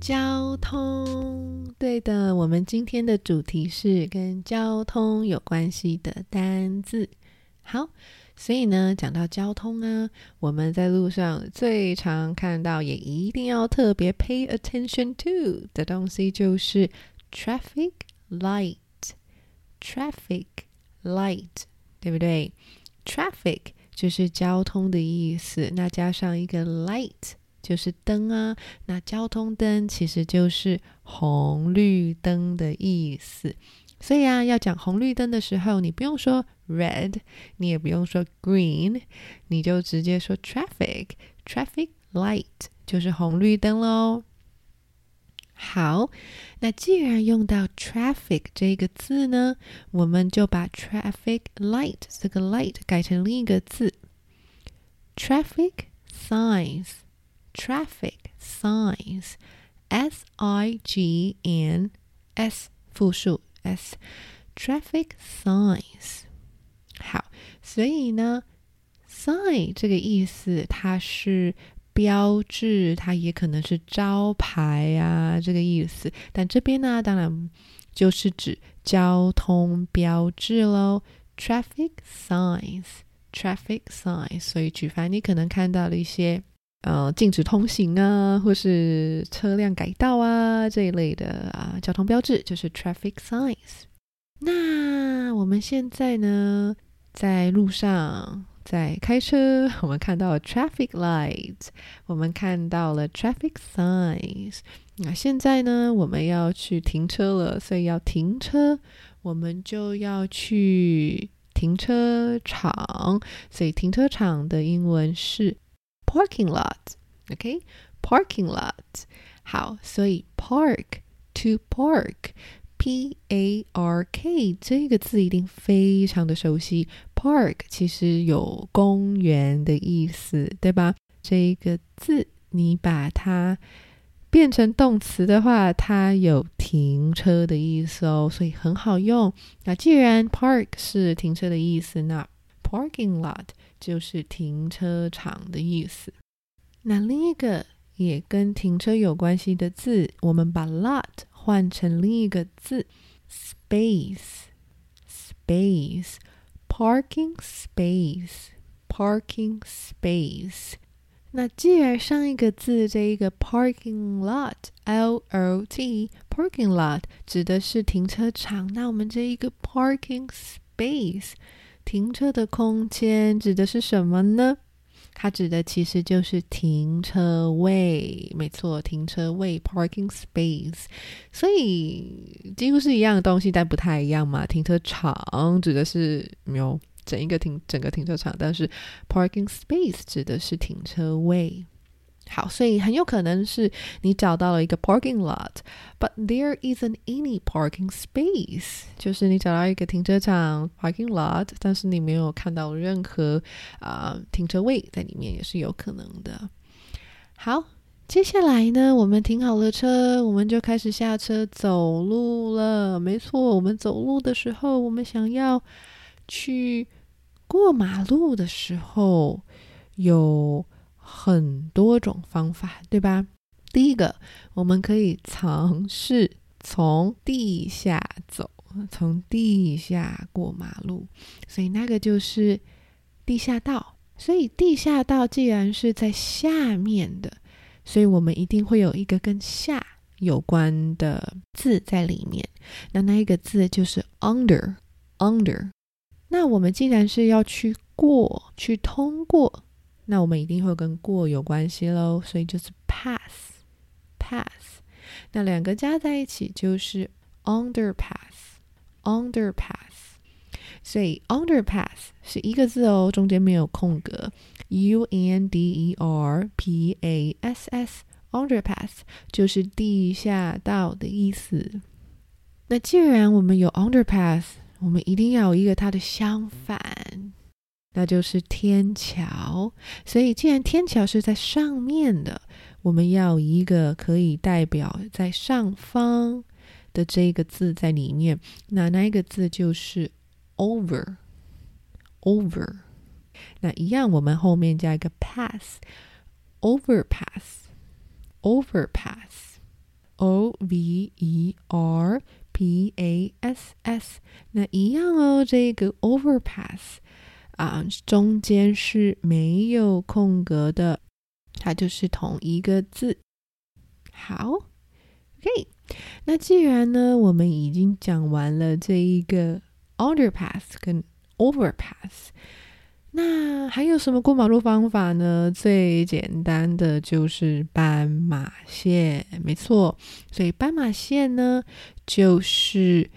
交通，对的，我们今天的主题是跟交通有关系的单字。好，所以呢，讲到交通啊，我们在路上最常看到，也一定要特别 pay attention to 的东西，就是 traffic light，traffic light，对不对？traffic 就是交通的意思，那加上一个 light。就是灯啊，那交通灯其实就是红绿灯的意思。所以啊，要讲红绿灯的时候，你不用说 red，你也不用说 green，你就直接说 traffic，traffic light 就是红绿灯喽。好，那既然用到 traffic 这个字呢，我们就把 traffic light 这个 light 改成另一个字，traffic signs。Traffic signs, S I G N S 复数 S traffic signs。好，所以呢，sign 这个意思它是标志，它也可能是招牌啊这个意思。但这边呢，当然就是指交通标志喽，traffic signs，traffic signs。所以举凡你可能看到了一些。呃，禁止通行啊，或是车辆改道啊这一类的啊，交通标志就是 traffic signs。那我们现在呢，在路上在开车，我们看到了 traffic lights，我们看到了 traffic signs。那现在呢，我们要去停车了，所以要停车，我们就要去停车场，所以停车场的英文是。Parking lot，OK，parking lot，好，所以 park to park，P A R K 这个字一定非常的熟悉。Park 其实有公园的意思，对吧？这个字你把它变成动词的话，它有停车的意思哦，所以很好用。那既然 park 是停车的意思，那 parking lot。就是停车场的意思。那另一个也跟停车有关系的字，我们把 lot 换成另一个字 space，space，parking space，parking space。那既然上一个字这一个 parking lot，l o t，parking lot 指的是停车场，那我们这一个 parking space。停车的空间指的是什么呢？它指的其实就是停车位，没错，停车位 （parking space）。所以几乎是一样的东西，但不太一样嘛。停车场指的是没有整一个停整个停车场，但是 parking space 指的是停车位。好，所以很有可能是你找到了一个 parking lot，but there isn't any parking space，就是你找到一个停车场 parking lot，但是你没有看到任何啊停车位在里面，也是有可能的。好，接下来呢，我们停好了车，我们就开始下车走路了。没错，我们走路的时候，我们想要去过马路的时候有。很多种方法，对吧？第一个，我们可以尝试从地下走，从地下过马路，所以那个就是地下道。所以地下道既然是在下面的，所以我们一定会有一个跟下有关的字在里面。那那一个字就是 under，under。那我们既然是要去过去通过。那我们一定会跟过有关系喽，所以就是 pass，pass。那两个加在一起就是 underpass，underpass。所以 underpass 是一个字哦，中间没有空格，u n d e r p a s s，underpass 就是地下道的意思。那既然我们有 underpass，我们一定要有一个它的相反，那就是天桥。所以，既然天桥是在上面的，我们要一个可以代表在上方的这个字在里面。那那一个字就是 over，over。那一样，我们后面加一个 pass，overpass，overpass，o v e r p a s s。那一样哦，这个 overpass 啊，中间是没有空格的，它就是同一个字。好，OK。那既然呢，我们已经讲完了这一个 underpass 跟 overpass。那还有什么过马路方法呢？最简单的就是斑马线，没错。所以斑马线呢，就是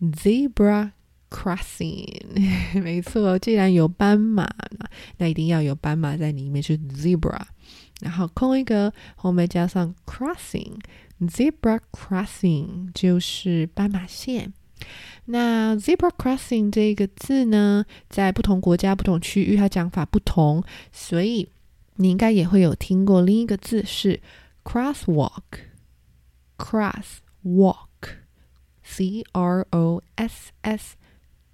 zebra crossing，没错。既然有斑马，那一定要有斑马在里面，是 zebra。然后空一个，后面加上 crossing，zebra crossing 就是斑马线。那 zebra crossing 这个字呢，在不同国家、不同区域，它讲法不同，所以你应该也会有听过另一个字是 crosswalk，crosswalk，c r o s s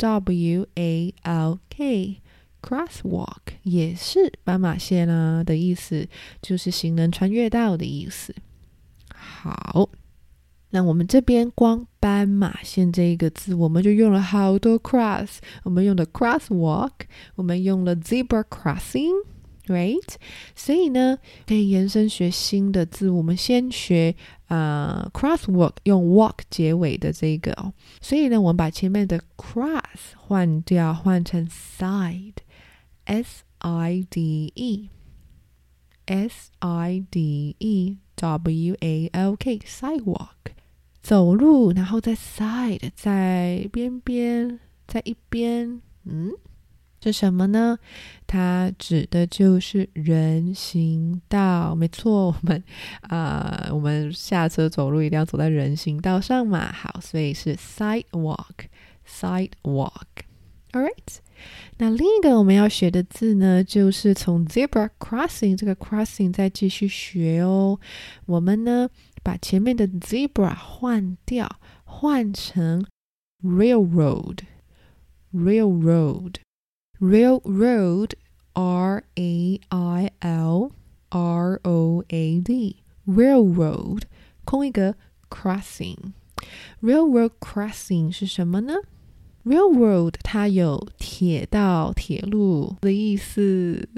w a l k，crosswalk 也是斑马线啊的意思，就是行人穿越道的意思。好。那我们这边光斑马线这一个字，我们就用了好多 cross。我们用的 crosswalk，我们用了 zebra crossing Right，所以呢，可以延伸学新的字。我们先学啊 crosswalk，用 walk 结尾的这个哦。所以呢，我们把前面的 cross 换掉，换成 side，s i d e，s i d e w a l k，sidewalk。走路，然后在 side，在边边，在一边，嗯，是什么呢？它指的就是人行道。没错，我们啊，我们下车走路一定要走在人行道上嘛。好，所以是 sidewalk，sidewalk。All right，那另一个我们要学的字呢，就是从 zebra crossing 这个 crossing 再继续学哦。我们呢？把前面的 zebra 换掉，换成 railroad，railroad railroad，r a i l r o a d，railroad 空一个 crossing，railroad crossing 是什么呢？railroad 它有铁道、铁路的意思，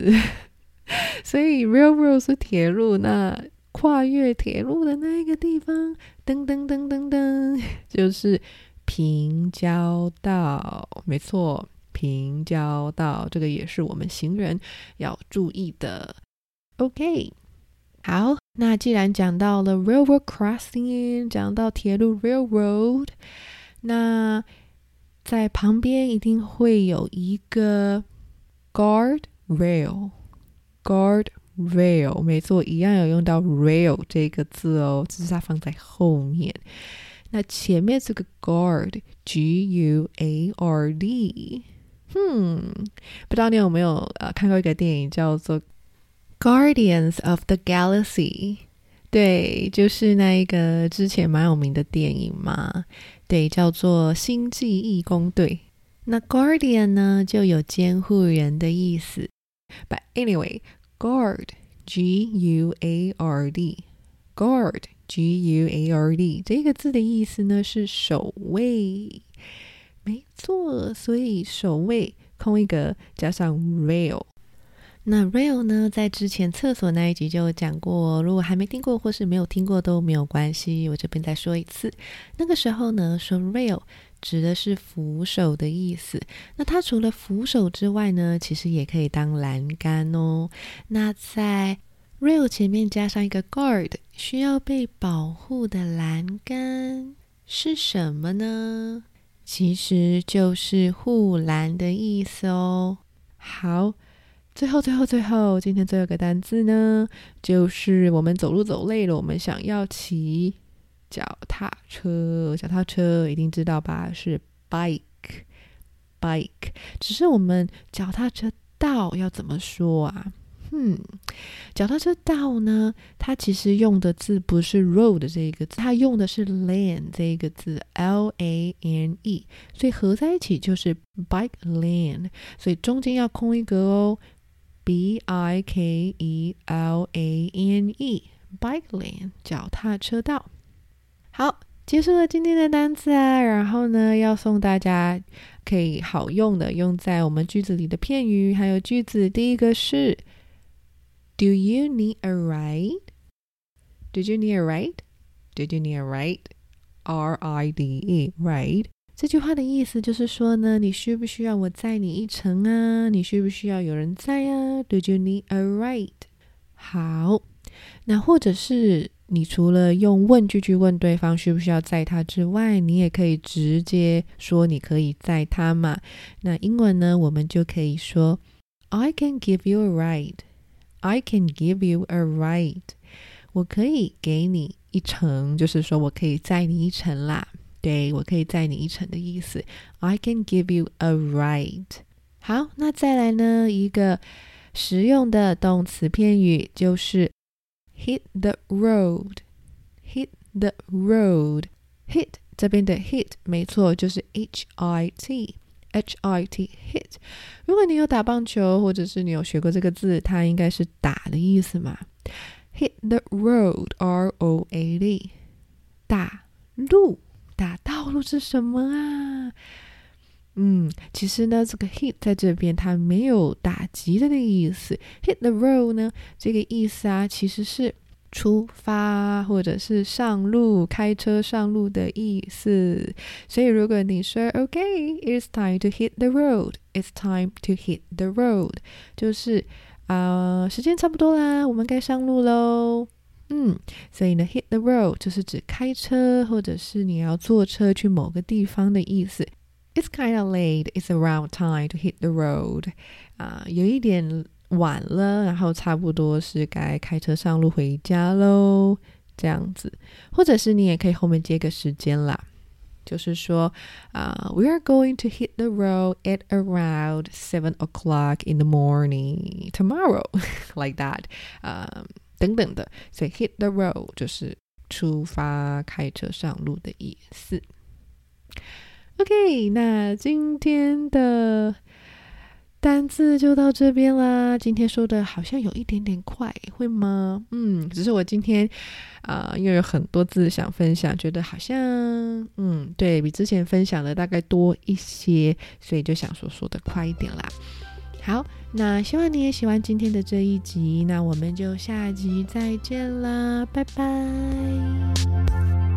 所以 railroad 是铁路，那。跨越铁路的那个地方，噔噔噔噔噔，就是平交道。没错，平交道，这个也是我们行人要注意的。OK，好，那既然讲到了 railroad crossing，讲到铁路 railroad，那在旁边一定会有一个 guard rail，guard。rail 没错，一样有用到 rail 这个字哦，只是它放在后面。那前面这个 guard g u a r d，嗯，不知道你有没有呃看过一个电影叫做 Guardians of the Galaxy？对，就是那一个之前蛮有名的电影嘛，对，叫做星际义工队。那 Guardian 呢，就有监护人的意思。But anyway。Guard, G U A R D, Guard, G U A R D，这个字的意思呢是守卫，没错，所以守卫空一格加上 rail。那 rail 呢，在之前厕所那一集就讲过，如果还没听过或是没有听过都没有关系，我这边再说一次。那个时候呢，说 rail。指的是扶手的意思。那它除了扶手之外呢，其实也可以当栏杆哦。那在 rail 前面加上一个 guard，需要被保护的栏杆是什么呢？其实就是护栏的意思哦。好，最后最后最后，今天最后一个单字呢，就是我们走路走累了，我们想要骑。脚踏车，脚踏车一定知道吧？是 bike，bike，只是我们脚踏车道要怎么说啊？嗯，脚踏车道呢，它其实用的字不是 road 这个字，它用的是 lane 这个字，L A N E，所以合在一起就是 bike lane，所以中间要空一格哦，B I K E L A N E，bike lane 脚踏车道。好，结束了今天的单词啊，然后呢，要送大家可以好用的用在我们句子里的片语，还有句子，第一个是。Do you need a ride? Did you need a ride? Did you need a ride? R I D E ride 这句话的意思就是说呢，你需不需要我载你一程啊？你需不需要有人载啊？Did you need a ride? 好，那或者是你除了用问句去问对方需不需要载他之外，你也可以直接说你可以载他嘛。那英文呢，我们就可以说 I can give you a ride. I can give you a ride，我可以给你一程，就是说我可以载你一程啦。对我可以载你一程的意思。I can give you a ride。好，那再来呢一个实用的动词片语就是 hit the road。hit the road。hit 这边的 hit 没错，就是 H I T。H I T hit，如果你有打棒球，或者是你有学过这个字，它应该是打的意思嘛。Hit the road, R O A D，打路，打道路是什么啊？嗯，其实呢，这个 hit 在这边它没有打击的那个意思。Hit the road 呢，这个意思啊，其实是。出发或者是上路，开车上路的意思。所以如果你说 “OK”，it's time to hit the road，it's time to hit the road，就是啊，时间差不多啦，我们该上路喽。嗯，所以呢，hit the road 就是指开车或者是你要坐车去某个地方的意思。It's kind of late. It's around time to hit the road. 啊，有一点。 晚了，然后差不多是该开车上路回家喽，这样子，或者是你也可以后面接个时间啦，就是说啊，We are going to hit the road at around seven o'clock in the morning tomorrow, like that，啊，等等的，所以 hit the road 就是出发开车上路的意思。OK，那今天的。单字就到这边啦。今天说的好像有一点点快，会吗？嗯，只是我今天啊，因为有很多字想分享，觉得好像嗯，对比之前分享的大概多一些，所以就想说说的快一点啦。好，那希望你也喜欢今天的这一集，那我们就下集再见啦，拜拜。